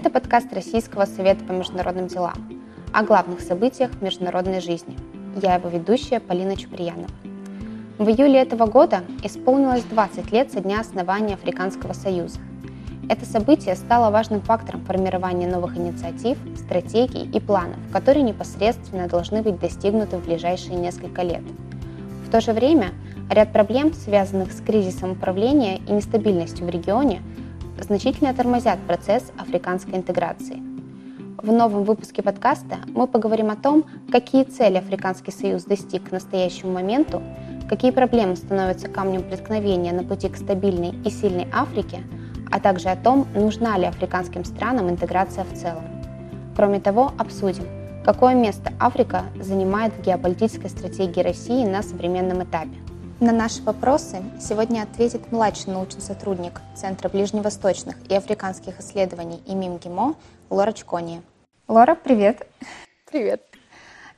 Это подкаст Российского совета по международным делам о главных событиях международной жизни. Я его ведущая Полина Чуприянова. В июле этого года исполнилось 20 лет со дня основания Африканского союза. Это событие стало важным фактором формирования новых инициатив, стратегий и планов, которые непосредственно должны быть достигнуты в ближайшие несколько лет. В то же время ряд проблем, связанных с кризисом управления и нестабильностью в регионе, значительно тормозят процесс африканской интеграции. В новом выпуске подкаста мы поговорим о том, какие цели Африканский Союз достиг к настоящему моменту, какие проблемы становятся камнем преткновения на пути к стабильной и сильной Африке, а также о том, нужна ли африканским странам интеграция в целом. Кроме того, обсудим, какое место Африка занимает в геополитической стратегии России на современном этапе. На наши вопросы сегодня ответит младший научный сотрудник Центра ближневосточных и африканских исследований ИМИМ ГИМО Лора Чкония. Лора, привет! Привет!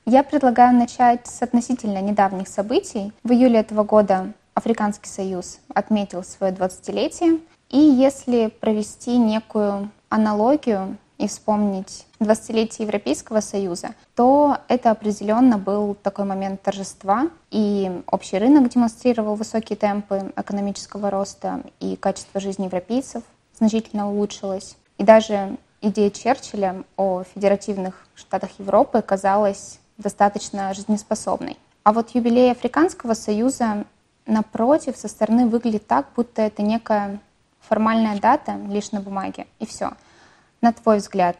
Я предлагаю начать с относительно недавних событий. В июле этого года Африканский Союз отметил свое 20-летие. И если провести некую аналогию и вспомнить 20-летие Европейского Союза, то это определенно был такой момент торжества, и общий рынок демонстрировал высокие темпы экономического роста, и качество жизни европейцев значительно улучшилось. И даже идея Черчилля о федеративных штатах Европы казалась достаточно жизнеспособной. А вот юбилей Африканского Союза, напротив, со стороны выглядит так, будто это некая формальная дата лишь на бумаге, и все. На твой взгляд,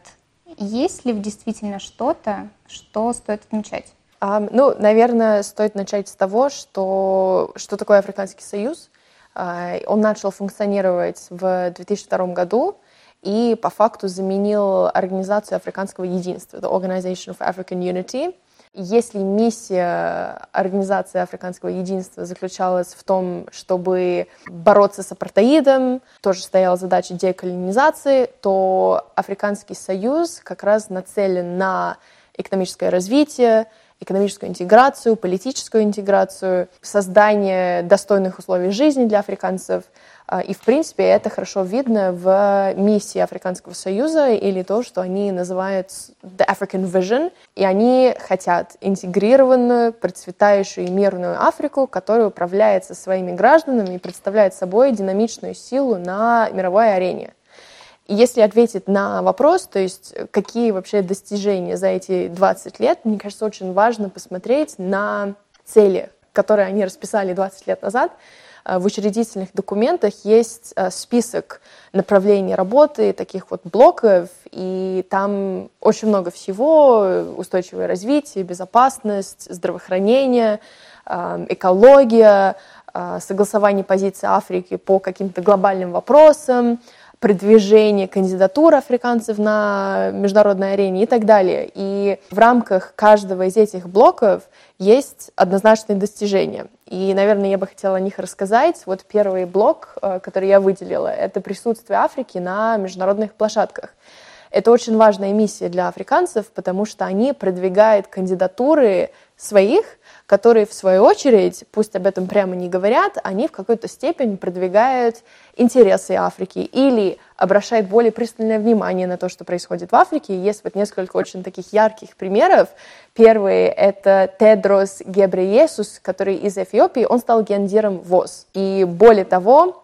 есть ли действительно что-то, что стоит отмечать? Um, ну, наверное, стоит начать с того, что, что такое Африканский Союз. Uh, он начал функционировать в 2002 году и по факту заменил Организацию Африканского Единства, the Organization of African Unity, если миссия Организации Африканского Единства заключалась в том, чтобы бороться с апартеидом, тоже стояла задача деколонизации, то Африканский Союз как раз нацелен на экономическое развитие, экономическую интеграцию, политическую интеграцию, создание достойных условий жизни для африканцев – и, в принципе, это хорошо видно в миссии Африканского Союза или то, что они называют The African Vision. И они хотят интегрированную, процветающую и мирную Африку, которая управляется своими гражданами и представляет собой динамичную силу на мировой арене. И если ответить на вопрос, то есть какие вообще достижения за эти 20 лет, мне кажется, очень важно посмотреть на цели, которые они расписали 20 лет назад, в учредительных документах есть э, список направлений работы, таких вот блоков, и там очень много всего, устойчивое развитие, безопасность, здравоохранение, э, экология, согласование позиции Африки по каким-то глобальным вопросам, продвижение кандидатур африканцев на международной арене и так далее. И в рамках каждого из этих блоков есть однозначные достижения. И, наверное, я бы хотела о них рассказать. Вот первый блок, э, который я выделила, это присутствие Африки на международных площадках. Это очень важная миссия для африканцев, потому что они продвигают кандидатуры своих которые, в свою очередь, пусть об этом прямо не говорят, они в какой-то степени продвигают интересы Африки или обращают более пристальное внимание на то, что происходит в Африке. Есть вот несколько очень таких ярких примеров. Первый — это Тедрос Гебреесус, который из Эфиопии, он стал гендиром ВОЗ. И более того,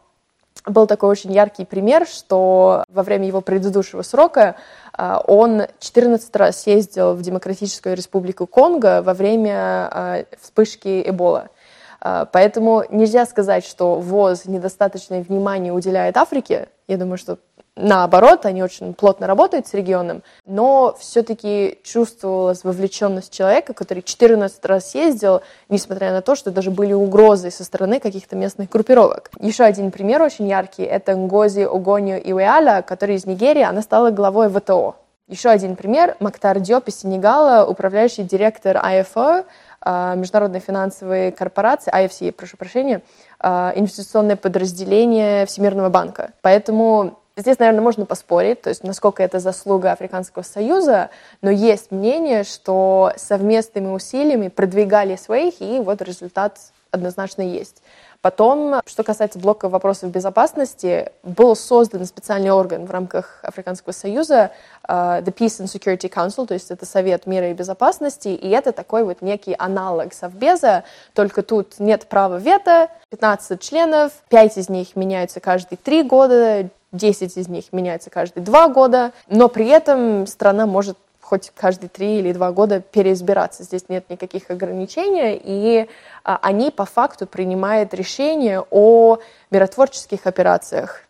был такой очень яркий пример, что во время его предыдущего срока а, он 14 раз ездил в Демократическую Республику Конго во время а, вспышки Эбола. А, поэтому нельзя сказать, что ВОЗ недостаточное внимание уделяет Африке. Я думаю, что Наоборот, они очень плотно работают с регионом, но все-таки чувствовалась вовлеченность человека, который 14 раз ездил, несмотря на то, что даже были угрозы со стороны каких-то местных группировок. Еще один пример очень яркий — это Ngozi Огонью Иуэаля, который из Нигерии, она стала главой ВТО. Еще один пример — Мактар Диоп из Сенегала, управляющий директор IFO, а, Международной финансовой корпорации, IFC, прошу прощения, а, инвестиционное подразделение Всемирного банка. Поэтому Здесь, наверное, можно поспорить, то есть насколько это заслуга Африканского Союза, но есть мнение, что совместными усилиями продвигали своих, и вот результат однозначно есть. Потом, что касается блока вопросов безопасности, был создан специальный орган в рамках Африканского союза, uh, The Peace and Security Council, то есть это Совет мира и безопасности, и это такой вот некий аналог Совбеза, только тут нет права вето, 15 членов, 5 из них меняются каждые 3 года, 10 из них меняются каждые 2 года, но при этом страна может хоть каждые три или два года переизбираться. Здесь нет никаких ограничений, и а, они по факту принимают решение о миротворческих операциях.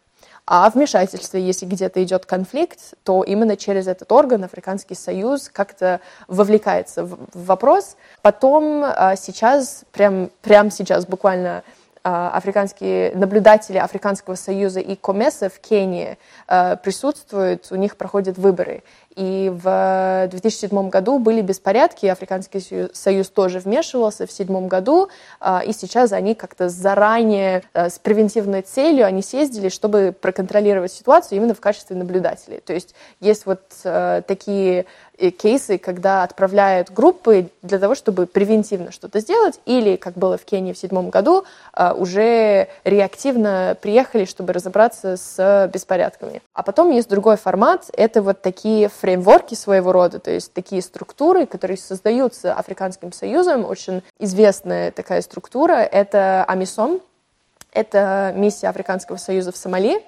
А вмешательство, если где-то идет конфликт, то именно через этот орган Африканский Союз как-то вовлекается в вопрос. Потом а, сейчас, прям, прям сейчас буквально африканские наблюдатели Африканского союза и Комеса в Кении а, присутствуют, у них проходят выборы. И в 2007 году были беспорядки, Африканский союз, тоже вмешивался в 2007 году, а, и сейчас они как-то заранее с превентивной целью они съездили, чтобы проконтролировать ситуацию именно в качестве наблюдателей. То есть есть вот такие кейсы, когда отправляют группы для того, чтобы превентивно что-то сделать, или, как было в Кении в седьмом году, уже реактивно приехали, чтобы разобраться с беспорядками. А потом есть другой формат, это вот такие фреймворки своего рода, то есть такие структуры, которые создаются Африканским Союзом, очень известная такая структура, это АМИСОМ, это миссия Африканского Союза в Сомали,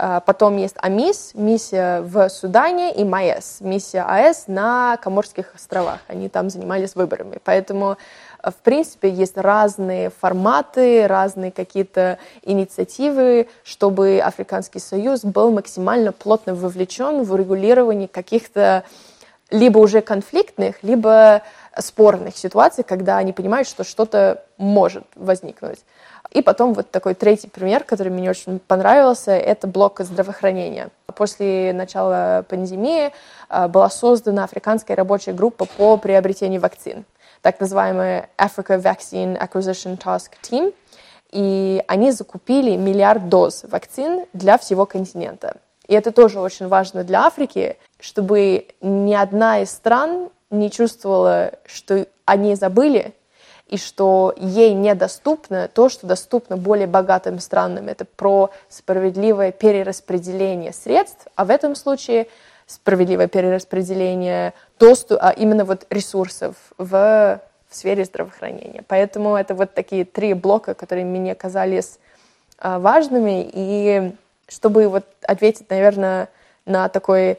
а, потом есть АМИС, миссия в Судане, и МАЭС, миссия АЭС на Коморских островах. Они там занимались выборами. Поэтому, в принципе, есть разные форматы, разные какие-то инициативы, чтобы Африканский Союз был максимально плотно вовлечен в урегулирование каких-то либо уже конфликтных, либо спорных ситуаций, когда они понимают, что что-то может возникнуть. И потом вот такой третий пример, который мне очень понравился, это блок здравоохранения. После начала пандемии а, была создана африканская рабочая группа по приобретению вакцин, так называемая Africa Vaccine Acquisition Task Team. И они закупили миллиард доз вакцин для всего континента. И это тоже очень важно для Африки, чтобы ни одна из стран не чувствовала, что они забыли и что ей недоступно то, что доступно более богатым странам. Это про справедливое перераспределение средств, а в этом случае справедливое перераспределение доступ, а именно вот ресурсов в, в сфере здравоохранения. Поэтому это вот такие три блока, которые мне казались а, важными. И чтобы вот ответить, наверное, на такой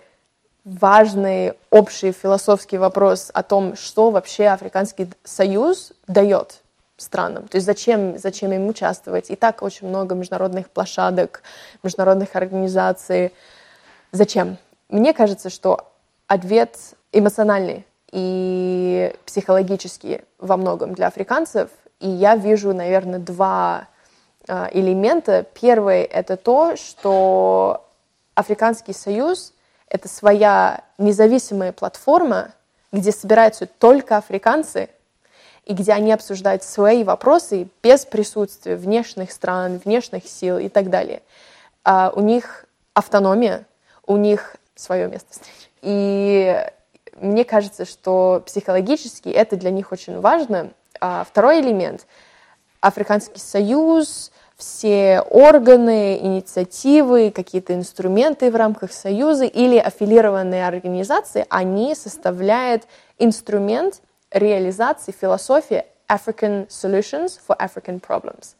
важный общий философский вопрос о том, что вообще Африканский союз дает странам. То есть зачем, зачем им участвовать? И так очень много международных площадок, международных организаций. Зачем? Мне кажется, что ответ эмоциональный и психологический во многом для африканцев. И я вижу, наверное, два э, элемента. Первый — это то, что Африканский союз — это своя независимая платформа, где собираются только африканцы, и где они обсуждают свои вопросы без присутствия внешних стран, внешних сил и так далее. А у них автономия, у них свое место встречи. И мне кажется, что психологически это для них очень важно. А второй элемент — Африканский союз, все органы, инициативы, какие-то инструменты в рамках Союза или аффилированные организации, они составляют инструмент реализации философии African Solutions for African Problems.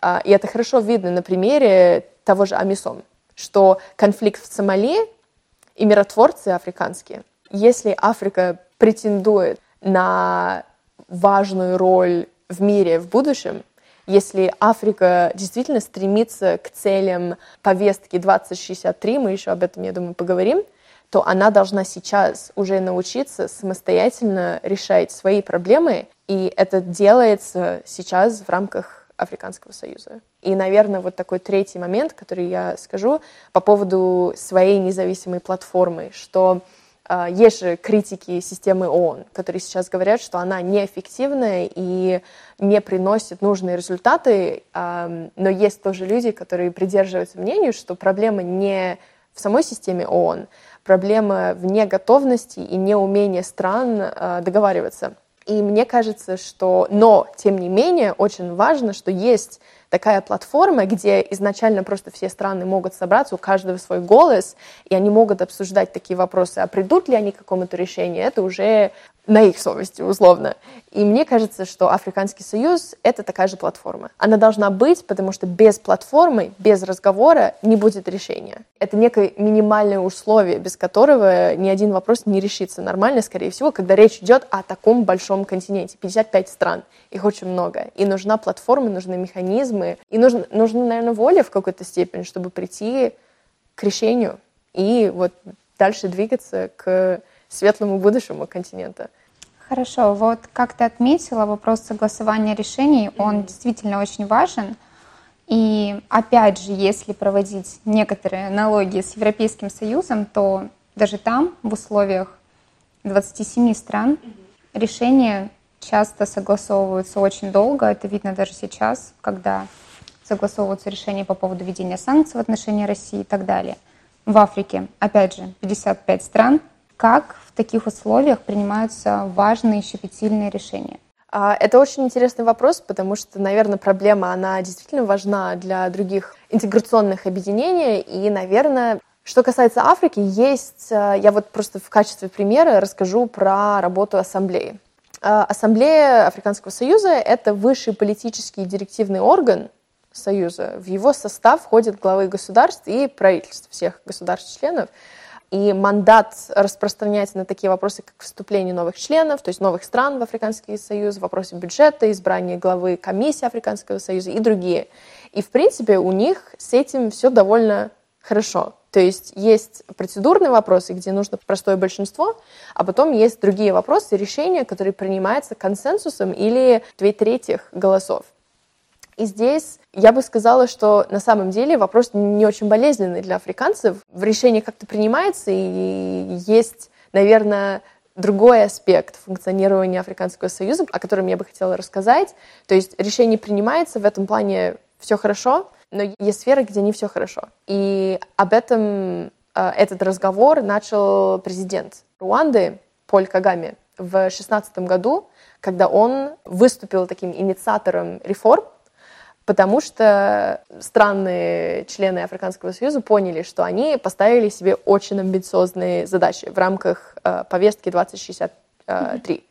А, и это хорошо видно на примере того же Амисом, что конфликт в Сомали и миротворцы африканские, если Африка претендует на важную роль в мире в будущем, если Африка действительно стремится к целям повестки 2063, мы еще об этом, я думаю, поговорим, то она должна сейчас уже научиться самостоятельно решать свои проблемы, и это делается сейчас в рамках Африканского Союза. И, наверное, вот такой третий момент, который я скажу по поводу своей независимой платформы, что есть же критики системы ООН, которые сейчас говорят, что она неэффективная и не приносит нужные результаты, но есть тоже люди, которые придерживаются мнению, что проблема не в самой системе ООН, проблема в неготовности и неумении стран а, договариваться. И мне кажется, что, но, тем не менее, очень важно, что есть такая платформа, где изначально просто все страны могут собраться, у каждого свой голос, и они могут обсуждать такие вопросы, а придут ли они к какому-то решению, это уже на их совести, условно. И мне кажется, что Африканский Союз — это такая же платформа. Она должна быть, потому что без платформы, без разговора не будет решения. Это некое минимальное условие, без которого ни один вопрос не решится нормально, скорее всего, когда речь идет о таком большом континенте. 55 стран, их очень много. И нужна платформа, нужны механизмы, и нужно, нужна, наверное, воля в какой-то степени, чтобы прийти к решению и вот дальше двигаться к светлому будущему континента. Хорошо, вот как ты отметила, вопрос согласования решений, он действительно очень важен. И опять же, если проводить некоторые аналогии с Европейским Союзом, то даже там, в условиях 27 стран, решения часто согласовываются очень долго. Это видно даже сейчас, когда согласовываются решения по поводу введения санкций в отношении России и так далее. В Африке, опять же, 55 стран. Как таких условиях принимаются важные щепетильные решения? А, это очень интересный вопрос, потому что, наверное, проблема, она действительно важна для других интеграционных объединений. И, наверное, что касается Африки, есть, а, я вот просто в качестве примера расскажу про работу ассамблеи. А, ассамблея Африканского Союза — это высший политический и директивный орган Союза. В его состав входят главы государств и правительств всех государств-членов. И мандат распространяется на такие вопросы, как вступление новых членов, то есть новых стран в Африканский Союз, вопросы бюджета, избрание главы комиссии Африканского Союза и другие. И, в принципе, у них с этим все довольно хорошо. То есть есть процедурные вопросы, где нужно простое большинство, а потом есть другие вопросы, решения, которые принимаются консенсусом или две трети голосов. И здесь я бы сказала, что на самом деле вопрос не очень болезненный для африканцев. В решении как-то принимается, и есть, наверное, другой аспект функционирования Африканского Союза, о котором я бы хотела рассказать. То есть решение принимается, в этом плане все хорошо, но есть сферы, где не все хорошо. И об этом э, этот разговор начал президент Руанды Поль Кагаме в 2016 году, когда он выступил таким инициатором реформ потому что странные члены Африканского Союза поняли, что они поставили себе очень амбициозные задачи в рамках э, повестки 2063.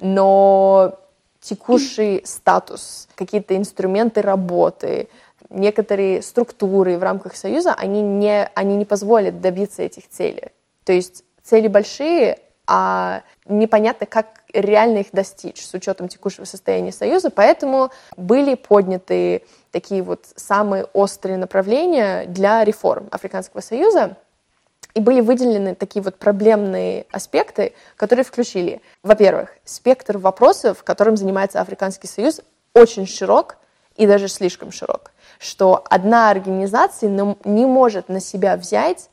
Но текущий статус, какие-то инструменты работы, некоторые структуры в рамках Союза, они не, они не позволят добиться этих целей. То есть цели большие, а непонятно, как реально их достичь с учетом текущего состояния Союза, поэтому были подняты такие вот самые острые направления для реформ Африканского Союза, и были выделены такие вот проблемные аспекты, которые включили, во-первых, спектр вопросов, которым занимается Африканский Союз, очень широк и даже слишком широк, что одна организация не может на себя взять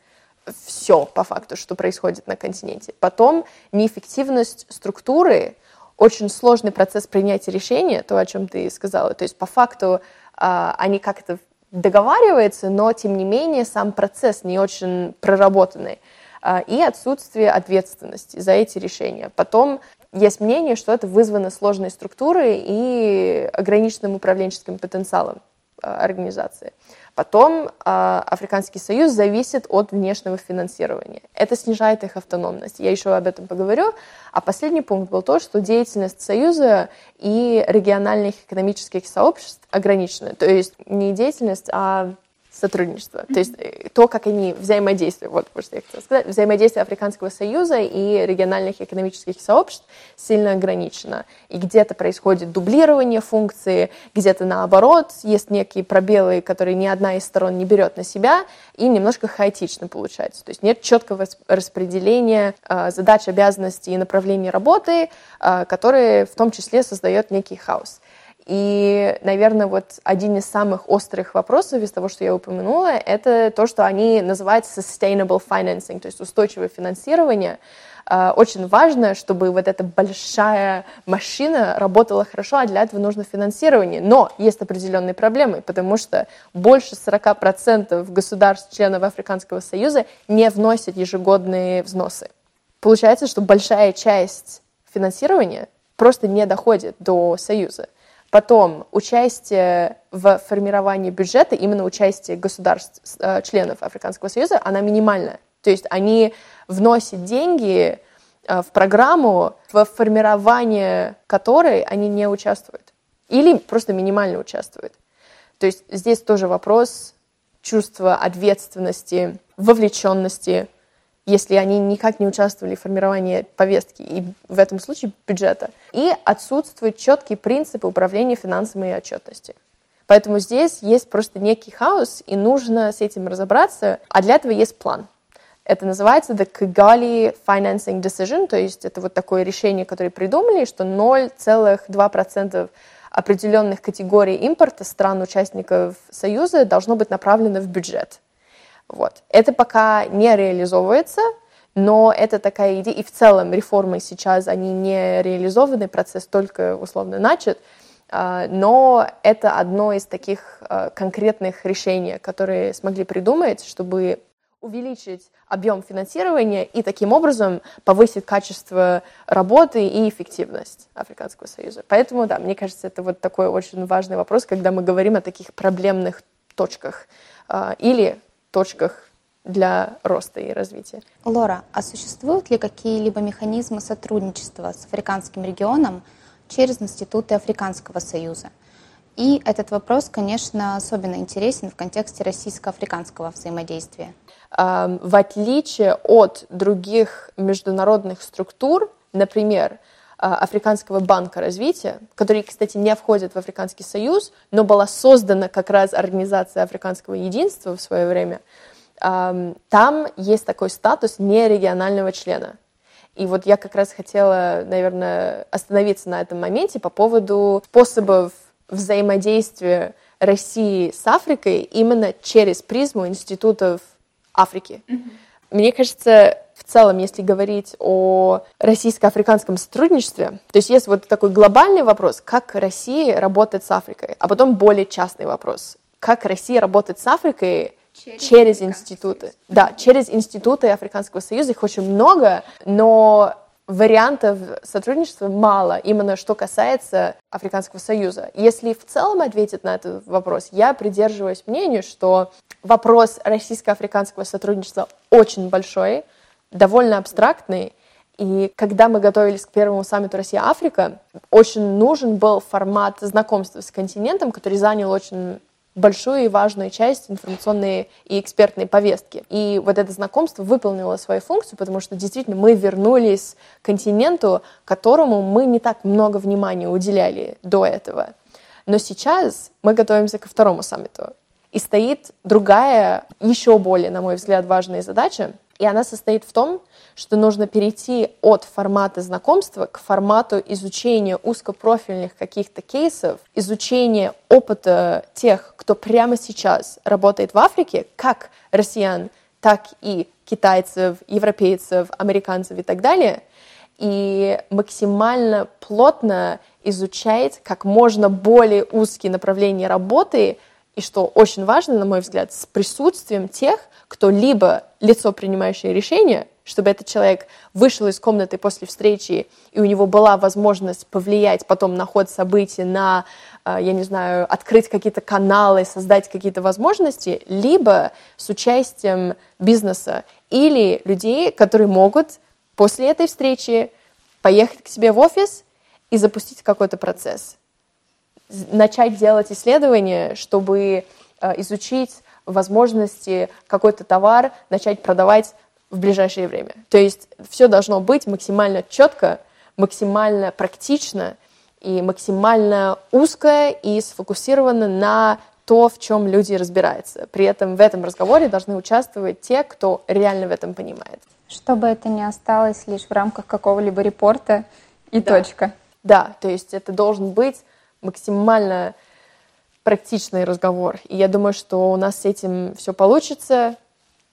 все по факту, что происходит на континенте. Потом неэффективность структуры, очень сложный процесс принятия решения, то, о чем ты сказала. То есть по факту э, они как-то договариваются, но тем не менее сам процесс не очень проработанный. Э, и отсутствие ответственности за эти решения. Потом есть мнение, что это вызвано сложной структурой и ограниченным управленческим потенциалом организации. Потом э, Африканский Союз зависит от внешнего финансирования. Это снижает их автономность. Я еще об этом поговорю. А последний пункт был то, что деятельность Союза и региональных экономических сообществ ограничена. То есть не деятельность, а сотрудничество. То есть э, то, как они взаимодействуют, вот что я хотела сказать, взаимодействие Африканского Союза и региональных экономических сообществ сильно ограничено. И где-то происходит дублирование функции, где-то наоборот, есть некие пробелы, которые ни одна из сторон не берет на себя, и немножко хаотично получается. То есть нет четкого распределения э, задач, обязанностей и направлений работы, э, которые в том числе создает некий хаос. И, наверное, вот один из самых острых вопросов из того, что я упомянула, это то, что они называют sustainable financing, то есть устойчивое финансирование. А, очень важно, чтобы вот эта большая машина работала хорошо, а для этого нужно финансирование. Но есть определенные проблемы, потому что больше 40% государств, членов Африканского Союза, не вносят ежегодные взносы. Получается, что большая часть финансирования просто не доходит до Союза. Потом участие в формировании бюджета, именно участие государств, э, членов Африканского Союза, она минимальная. То есть они вносят деньги э, в программу, в формировании которой они не участвуют. Или просто минимально участвуют. То есть здесь тоже вопрос чувства ответственности, вовлеченности, если они никак не участвовали в формировании повестки, и в этом случае бюджета. И отсутствуют четкие принципы управления финансами и отчетности. Поэтому здесь есть просто некий хаос, и нужно с этим разобраться, а для этого есть план. Это называется The Kigali Financing Decision, то есть это вот такое решение, которое придумали, что 0,2% определенных категорий импорта стран-участников Союза должно быть направлено в бюджет. Вот. Это пока не реализовывается, но это такая идея, и в целом реформы сейчас, они не реализованы, процесс только условно начат, а, но это одно из таких а, конкретных решений, которые смогли придумать, чтобы увеличить объем финансирования и таким образом повысить качество работы и эффективность Африканского Союза. Поэтому, да, мне кажется, это вот такой очень важный вопрос, когда мы говорим о таких проблемных точках а, или точках для роста и развития. Лора, а существуют ли какие-либо механизмы сотрудничества с африканским регионом через институты Африканского Союза? И этот вопрос, конечно, особенно интересен в контексте российско-африканского взаимодействия. В отличие от других международных структур, например, Африканского банка развития, который, кстати, не входит в Африканский союз, но была создана как раз Организация Африканского единства в свое время, там есть такой статус нерегионального члена. И вот я как раз хотела, наверное, остановиться на этом моменте по поводу способов взаимодействия России с Африкой именно через призму институтов Африки. Mm-hmm. Мне кажется, в целом, если говорить о российско-африканском сотрудничестве, то есть есть вот такой глобальный вопрос, как Россия работает с Африкой, а потом более частный вопрос, как Россия работает с Африкой через, через институты. Да, через институты Африканского Союза, их очень много, но вариантов сотрудничества мало, именно что касается Африканского Союза. Если в целом ответить на этот вопрос, я придерживаюсь мнению, что вопрос российско-африканского сотрудничества очень большой, довольно абстрактный, и когда мы готовились к первому саммиту Россия-Африка, очень нужен был формат знакомства с континентом, который занял очень большую и важную часть информационной и экспертной повестки. И вот это знакомство выполнило свою функцию, потому что действительно мы вернулись к континенту, которому мы не так много внимания уделяли до этого. Но сейчас мы готовимся ко второму саммиту. И стоит другая, еще более, на мой взгляд, важная задача, и она состоит в том, что нужно перейти от формата знакомства к формату изучения узкопрофильных каких-то кейсов, изучения опыта тех, кто прямо сейчас работает в Африке, как россиян, так и китайцев, европейцев, американцев и так далее, и максимально плотно изучать как можно более узкие направления работы, и что очень важно, на мой взгляд, с присутствием тех, кто либо лицо, принимающее решение, чтобы этот человек вышел из комнаты после встречи, и у него была возможность повлиять потом на ход событий, на, я не знаю, открыть какие-то каналы, создать какие-то возможности, либо с участием бизнеса или людей, которые могут после этой встречи поехать к себе в офис и запустить какой-то процесс. Начать делать исследования, чтобы э, изучить возможности какой-то товар начать продавать в ближайшее время. То есть все должно быть максимально четко, максимально практично и максимально узкое и сфокусировано на то, в чем люди разбираются. При этом в этом разговоре должны участвовать те, кто реально в этом понимает. Чтобы это не осталось лишь в рамках какого-либо репорта и да. точка. Да, то есть это должен быть максимально практичный разговор. И я думаю, что у нас с этим все получится.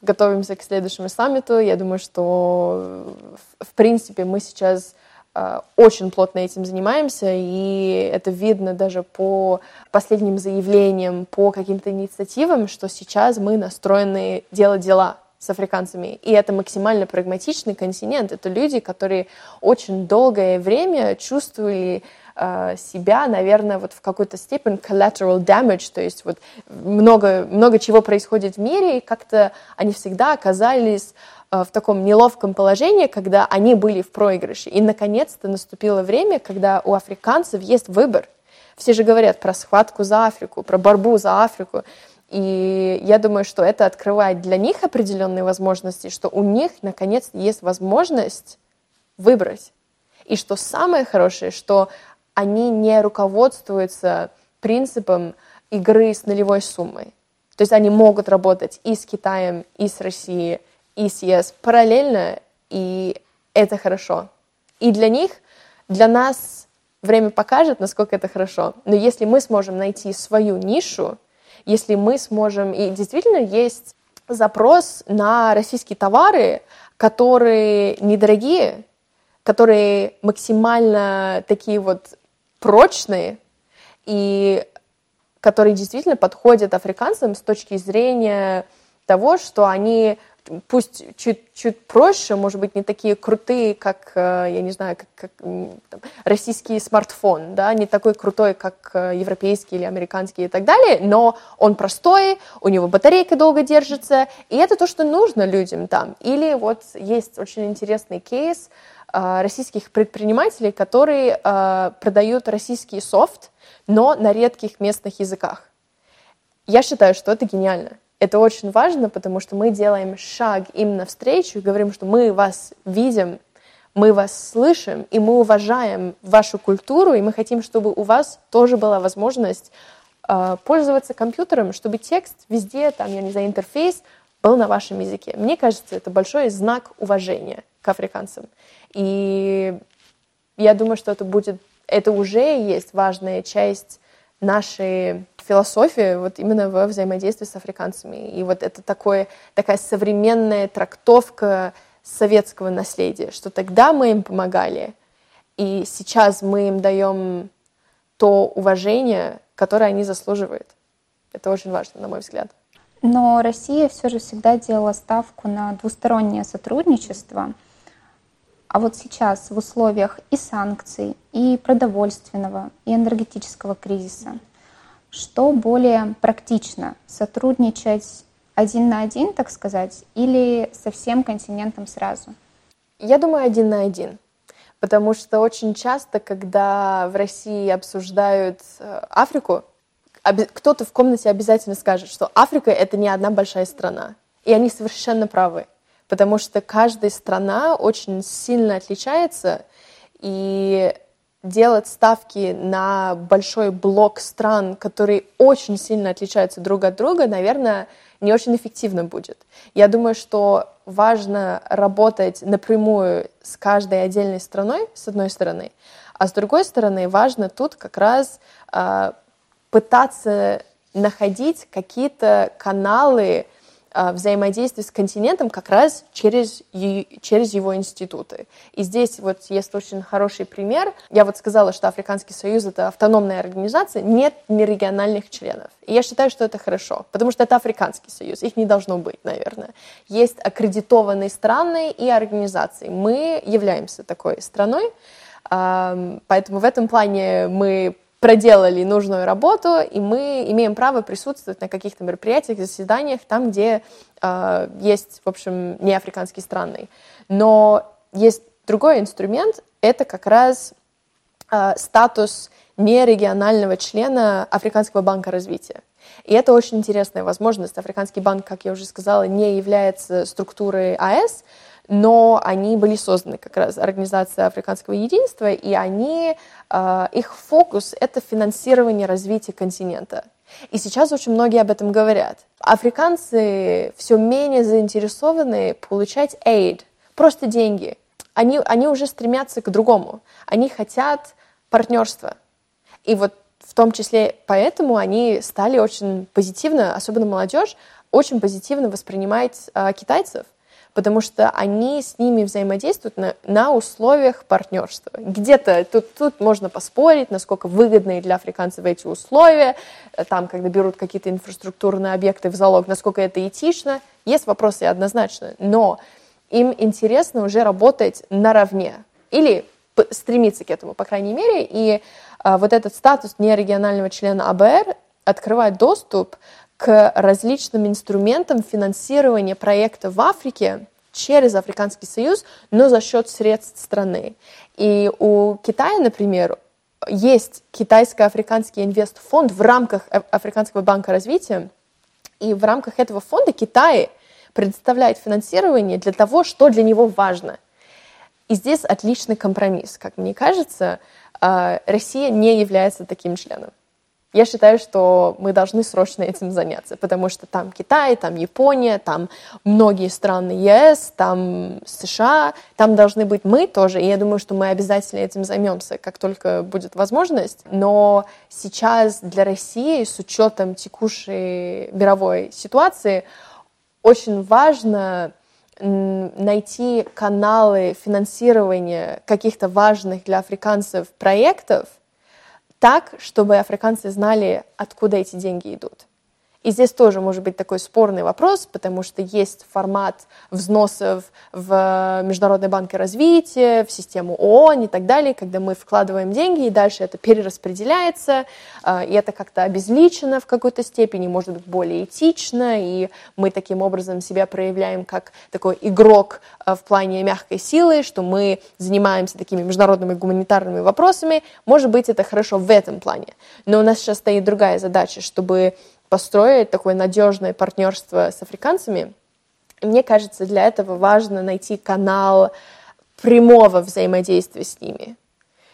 Готовимся к следующему саммиту. Я думаю, что в принципе мы сейчас э, очень плотно этим занимаемся, и это видно даже по последним заявлениям, по каким-то инициативам, что сейчас мы настроены делать дела. с африканцами, и это максимально прагматичный континент. Это люди, которые очень долгое время чувствовали э, себя, наверное, вот в какой-то степени collateral damage, то есть вот много, много чего происходит в мире, и как-то они всегда оказались э, в таком неловком положении, когда они были в проигрыше. И, наконец-то, наступило время, когда у африканцев есть выбор. Все же говорят про схватку за Африку, про борьбу за Африку. И я думаю, что это открывает для них определенные возможности, что у них, наконец, есть возможность выбрать. И что самое хорошее, что они не руководствуются принципом игры с нулевой суммой. То есть они могут работать и с Китаем, и с Россией, и с ЕС параллельно, и это хорошо. И для них, для нас время покажет, насколько это хорошо. Но если мы сможем найти свою нишу, если мы сможем... И действительно есть запрос на российские товары, которые недорогие, которые максимально такие вот прочные и которые действительно подходят африканцам с точки зрения того, что они пусть чуть-чуть проще, может быть, не такие крутые, как, э, я не знаю, как, как там, российский смартфон, да, не такой крутой, как э, европейский или американский и так далее, но он простой, у него батарейка долго держится, и это то, что нужно людям там. Или вот есть очень интересный кейс российских предпринимателей, которые продают российский софт, но на редких местных языках. Я считаю, что это гениально. Это очень важно, потому что мы делаем шаг им навстречу и говорим, что мы вас видим, мы вас слышим, и мы уважаем вашу культуру, и мы хотим, чтобы у вас тоже была возможность э, пользоваться компьютером, чтобы текст везде, там, я не знаю, интерфейс был на вашем языке. Мне кажется, это большой знак уважения к африканцам. И я думаю, что это будет, это уже есть важная часть нашей философии вот именно во взаимодействии с африканцами. И вот это такое, такая современная трактовка советского наследия, что тогда мы им помогали, и сейчас мы им даем то уважение, которое они заслуживают. Это очень важно, на мой взгляд. Но Россия все же всегда делала ставку на двустороннее сотрудничество. А вот сейчас в условиях и санкций, и продовольственного, и энергетического кризиса, что более практично, сотрудничать один на один, так сказать, или со всем континентом сразу? Я думаю, один на один. Потому что очень часто, когда в России обсуждают э, Африку, кто-то в комнате обязательно скажет, что Африка — это не одна большая страна. И они совершенно правы потому что каждая страна очень сильно отличается, и делать ставки на большой блок стран, которые очень сильно отличаются друг от друга, наверное, не очень эффективно будет. Я думаю, что важно работать напрямую с каждой отдельной страной, с одной стороны, а с другой стороны, важно тут как раз э, пытаться находить какие-то каналы, взаимодействие с континентом как раз через, через его институты. И здесь вот есть очень хороший пример. Я вот сказала, что Африканский союз — это автономная организация, нет региональных членов. И я считаю, что это хорошо, потому что это Африканский союз, их не должно быть, наверное. Есть аккредитованные страны и организации. Мы являемся такой страной, поэтому в этом плане мы проделали нужную работу, и мы имеем право присутствовать на каких-то мероприятиях, заседаниях, там, где э, есть, в общем, не африканские страны. Но есть другой инструмент, это как раз э, статус нерегионального члена Африканского банка развития. И это очень интересная возможность. Африканский банк, как я уже сказала, не является структурой АЭС, но они были созданы как раз Организация Африканского единства, и они, э, их фокус — это финансирование развития континента. И сейчас очень многие об этом говорят. Африканцы все менее заинтересованы получать aid, просто деньги. Они, они уже стремятся к другому. Они хотят партнерства. И вот в том числе поэтому они стали очень позитивно, особенно молодежь, очень позитивно воспринимать э, китайцев потому что они с ними взаимодействуют на, на условиях партнерства. Где-то тут, тут можно поспорить, насколько выгодны для африканцев эти условия, там, когда берут какие-то инфраструктурные объекты в залог, насколько это этично. Есть вопросы однозначно, но им интересно уже работать наравне или стремиться к этому, по крайней мере, и а, вот этот статус нерегионального члена АБР открывает доступ к различным инструментам финансирования проектов в Африке через Африканский Союз, но за счет средств страны. И у Китая, например, есть китайско-африканский инвестфонд в рамках Африканского банка развития, и в рамках этого фонда Китай предоставляет финансирование для того, что для него важно. И здесь отличный компромисс. Как мне кажется, а, Россия не является таким членом. Я считаю, что мы должны срочно этим заняться, потому что там Китай, там Япония, там многие страны ЕС, там США, там должны быть мы тоже, и я думаю, что мы обязательно этим займемся, как только будет возможность. Но сейчас для России, с учетом текущей мировой ситуации, очень важно найти каналы финансирования каких-то важных для африканцев проектов – так, чтобы африканцы знали, откуда эти деньги идут. И здесь тоже может быть такой спорный вопрос, потому что есть формат взносов в Международный банк развития, в систему ООН и так далее, когда мы вкладываем деньги, и дальше это перераспределяется, а, и это как-то обезличено в какой-то степени, может быть, более этично, и мы таким образом себя проявляем как такой игрок а, в плане мягкой силы, что мы занимаемся такими международными гуманитарными вопросами. Может быть, это хорошо в этом плане. Но у нас сейчас стоит другая задача, чтобы построить такое надежное партнерство с африканцами. И мне кажется, для этого важно найти канал прямого взаимодействия с ними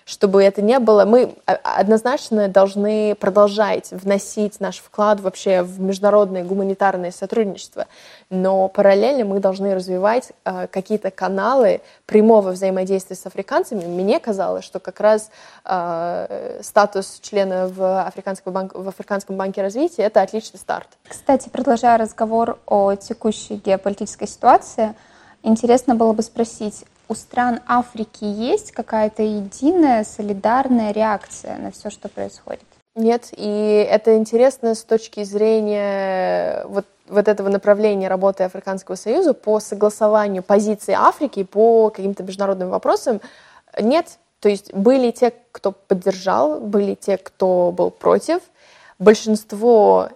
чтобы это не было... Мы однозначно должны продолжать вносить наш вклад вообще в международное гуманитарное сотрудничество, но параллельно мы должны развивать э, какие-то каналы прямого взаимодействия с африканцами. Мне казалось, что как раз э, статус члена в, банк, в Африканском банке развития — это отличный старт. Кстати, продолжая разговор о текущей геополитической ситуации, интересно было бы спросить, у стран Африки есть какая-то единая солидарная реакция на все, что происходит? Нет, и это интересно с точки зрения вот, вот этого направления работы Африканского Союза по согласованию позиции Африки по каким-то международным вопросам. Нет, то есть были те, кто поддержал, были те, кто был против. Большинство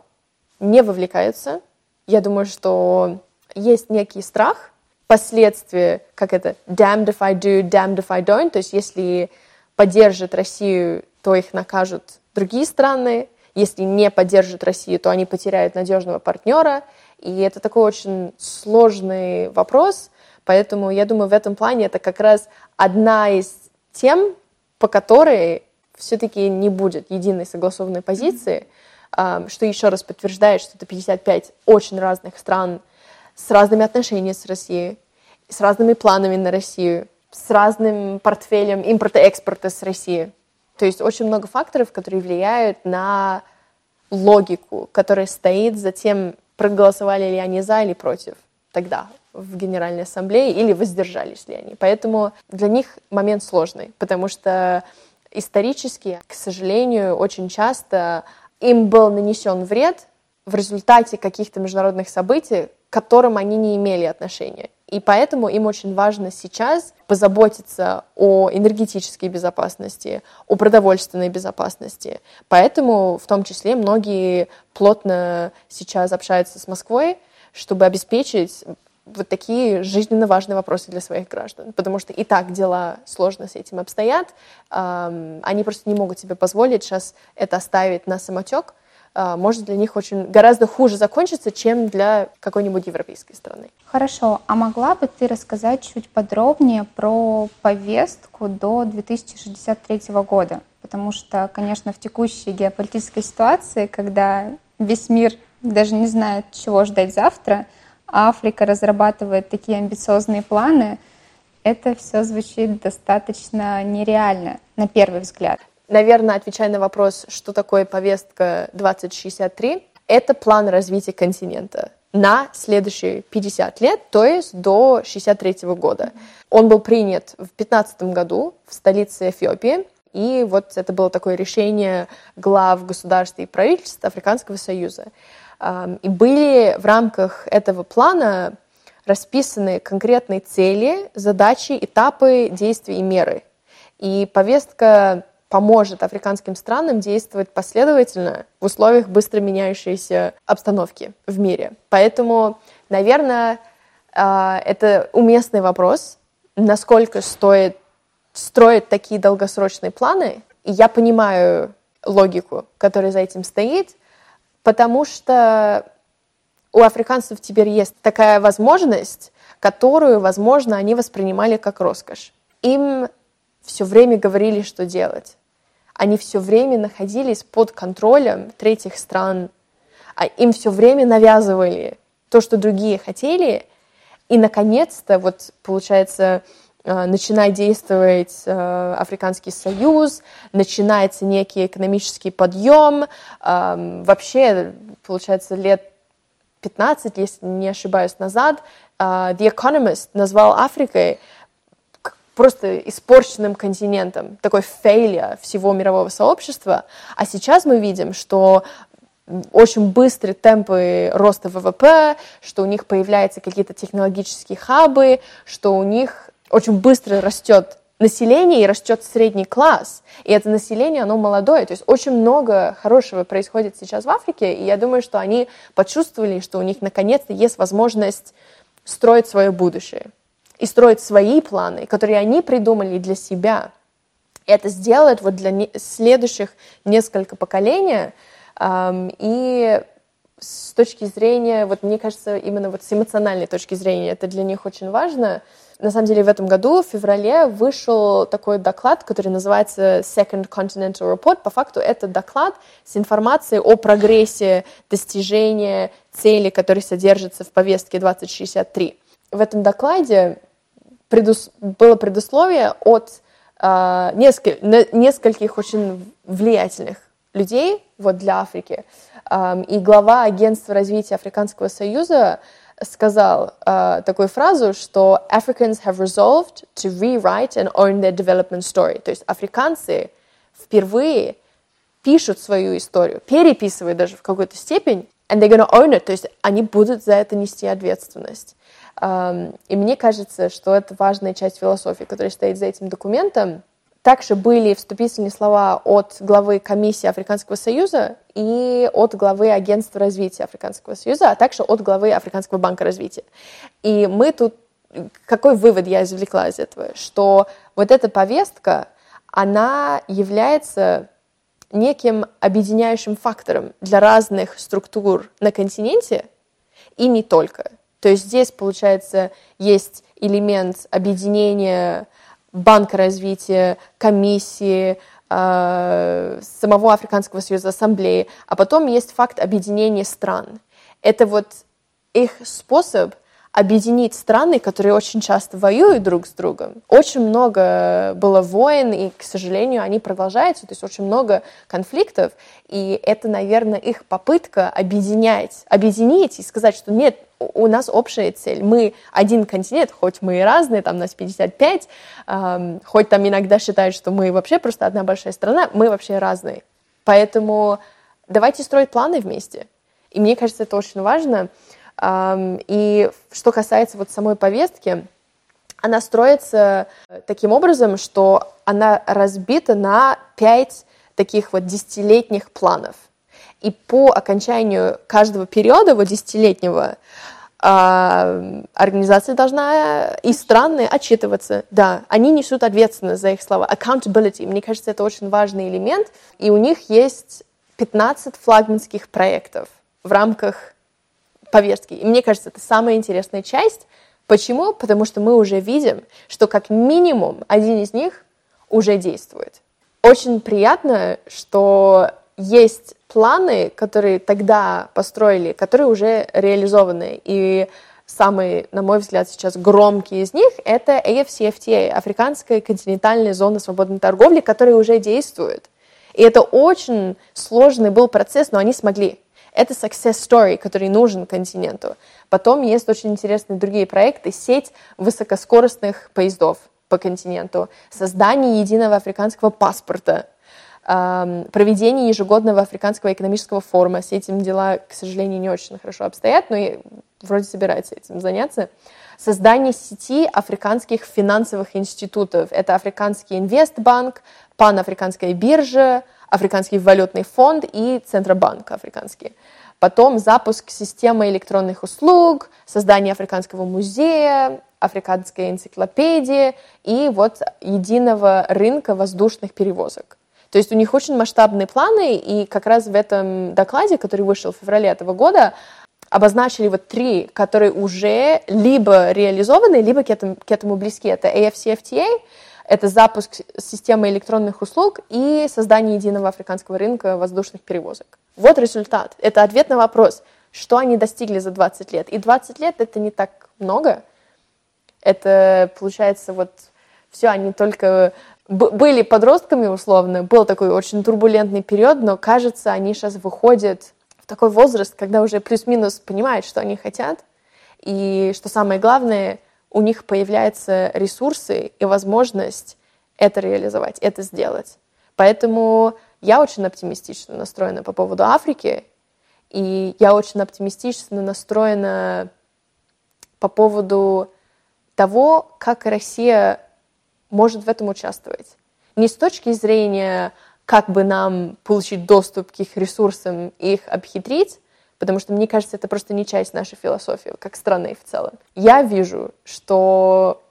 не вовлекаются. Я думаю, что есть некий страх, последствия, как это, damned if I do, damned if I don't, то есть если поддержат Россию, то их накажут другие страны, если не поддержат Россию, то они потеряют надежного партнера, и это такой очень сложный вопрос, поэтому я думаю, в этом плане это как раз одна из тем, по которой все-таки не будет единой согласованной позиции, что еще раз подтверждает, что это 55 очень разных стран, с разными отношениями с Россией, с разными планами на Россию, с разным портфелем импорта-экспорта с России. То есть очень много факторов, которые влияют на логику, которая стоит за тем, проголосовали ли они за или против тогда в Генеральной Ассамблее или воздержались ли они. Поэтому для них момент сложный, потому что исторически, к сожалению, очень часто им был нанесен вред в результате каких-то международных событий, которым они не имели отношения. И поэтому им очень важно сейчас позаботиться о энергетической безопасности, о продовольственной безопасности. Поэтому в том числе многие плотно сейчас общаются с Москвой, чтобы обеспечить вот такие жизненно важные вопросы для своих граждан. Потому что и так дела сложно с этим обстоят. Они просто не могут себе позволить сейчас это оставить на самотек, может для них очень гораздо хуже закончиться, чем для какой-нибудь европейской страны. Хорошо, а могла бы ты рассказать чуть подробнее про повестку до 2063 года? Потому что, конечно, в текущей геополитической ситуации, когда весь мир даже не знает, чего ждать завтра, а Африка разрабатывает такие амбициозные планы, это все звучит достаточно нереально на первый взгляд. Наверное, отвечая на вопрос, что такое повестка 2063, это план развития континента на следующие 50 лет, то есть до 63 года. Он был принят в 15 году в столице Эфиопии, и вот это было такое решение глав государств и правительств Африканского Союза. И были в рамках этого плана расписаны конкретные цели, задачи, этапы, действия и меры. И повестка поможет африканским странам действовать последовательно в условиях быстро меняющейся обстановки в мире. Поэтому, наверное, а, это уместный вопрос, насколько стоит строить такие долгосрочные планы. И я понимаю логику, которая за этим стоит, потому что у африканцев теперь есть такая возможность, которую, возможно, они воспринимали как роскошь. Им все время говорили, что делать. Они все время находились под контролем третьих стран. А им все время навязывали то, что другие хотели. И, наконец-то, вот, получается, э, начинает действовать э, Африканский Союз, начинается некий экономический подъем. Эм, вообще, получается, лет 15, если не ошибаюсь, назад, э, The Economist назвал Африкой просто испорченным континентом, такой фейлия всего мирового сообщества. А сейчас мы видим, что очень быстрые темпы роста ВВП, что у них появляются какие-то технологические хабы, что у них очень быстро растет население и растет средний класс. И это население, оно молодое. То есть очень много хорошего происходит сейчас в Африке, и я думаю, что они почувствовали, что у них наконец-то есть возможность строить свое будущее и строить свои планы, которые они придумали для себя. И это сделает вот для следующих несколько поколений. И с точки зрения, вот мне кажется, именно вот с эмоциональной точки зрения это для них очень важно. На самом деле в этом году, в феврале, вышел такой доклад, который называется Second Continental Report. По факту это доклад с информацией о прогрессе достижения цели, которые содержатся в повестке 2063. В этом докладе предус... было предусловие от э, несколь... нескольких очень влиятельных людей вот, для Африки. Э, и глава Агентства развития Африканского Союза сказал э, такую фразу, что Africans have resolved to rewrite and own their development story. То есть африканцы впервые пишут свою историю, переписывают даже в какую-то степень, and they're gonna own it, то есть они будут за это нести ответственность. И мне кажется, что это важная часть философии, которая стоит за этим документом. Также были вступительные слова от главы Комиссии Африканского Союза и от главы Агентства развития Африканского Союза, а также от главы Африканского банка развития. И мы тут... Какой вывод я извлекла из этого? Что вот эта повестка, она является неким объединяющим фактором для разных структур на континенте и не только. То есть здесь, получается, есть элемент объединения Банка развития, комиссии, э, самого Африканского союза, ассамблеи, а потом есть факт объединения стран. Это вот их способ объединить страны, которые очень часто воюют друг с другом. Очень много было войн, и, к сожалению, они продолжаются, то есть очень много конфликтов, и это, наверное, их попытка объединять, объединить и сказать, что нет, у нас общая цель. Мы один континент, хоть мы и разные, там нас 55, эм, хоть там иногда считают, что мы вообще просто одна большая страна, мы вообще разные. Поэтому давайте строить планы вместе. И мне кажется, это очень важно. И что касается вот самой повестки, она строится таким образом, что она разбита на пять таких вот десятилетних планов. И по окончанию каждого периода, вот десятилетнего, организация должна и страны отчитываться. Да, они несут ответственность за их слова. Accountability, мне кажется, это очень важный элемент. И у них есть 15 флагманских проектов в рамках повестки. И мне кажется, это самая интересная часть. Почему? Потому что мы уже видим, что как минимум один из них уже действует. Очень приятно, что есть планы, которые тогда построили, которые уже реализованы. И самый, на мой взгляд, сейчас громкий из них — это AFCFTA, Африканская континентальная зона свободной торговли, которая уже действует. И это очень сложный был процесс, но они смогли. Это success story, который нужен континенту. Потом есть очень интересные другие проекты. Сеть высокоскоростных поездов по континенту, создание единого африканского паспорта, проведение ежегодного африканского экономического форума. С этим дела, к сожалению, не очень хорошо обстоят, но вроде собирается этим заняться. Создание сети африканских финансовых институтов. Это Африканский инвестбанк, Панафриканская биржа, Африканский валютный фонд и Центробанк африканский. Потом запуск системы электронных услуг, создание Африканского музея, Африканской энциклопедии и вот единого рынка воздушных перевозок. То есть у них очень масштабные планы, и как раз в этом докладе, который вышел в феврале этого года, обозначили вот три, которые уже либо реализованы, либо к этому, к этому близки. Это AFCFTA, это запуск системы электронных услуг и создание единого африканского рынка воздушных перевозок. Вот результат. Это ответ на вопрос, что они достигли за 20 лет. И 20 лет это не так много. Это, получается, вот все, они только были подростками условно, был такой очень турбулентный период, но кажется, они сейчас выходят в такой возраст, когда уже плюс-минус понимают, что они хотят, и что самое главное, у них появляются ресурсы и возможность это реализовать, это сделать. Поэтому я очень оптимистично настроена по поводу Африки, и я очень оптимистично настроена по поводу того, как Россия может в этом участвовать. Не с точки зрения, как бы нам получить доступ к их ресурсам и их обхитрить, потому что, мне кажется, это просто не часть нашей философии, как страны в целом. Я вижу, что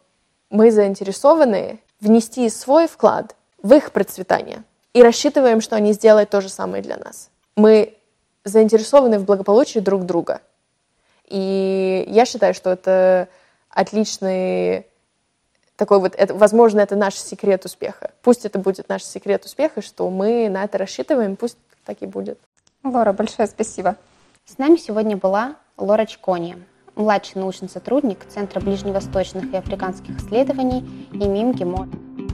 мы заинтересованы внести свой вклад в их процветание и рассчитываем, что они сделают то же самое для нас. Мы заинтересованы в благополучии друг друга. И я считаю, что это отличный такой вот, это, возможно, это наш секрет успеха. Пусть это будет наш секрет успеха, что мы на это рассчитываем, пусть так и будет. Лора, большое спасибо. С нами сегодня была Лора Чкони, младший научный сотрудник Центра ближневосточных и африканских исследований и МИМ ГИМО.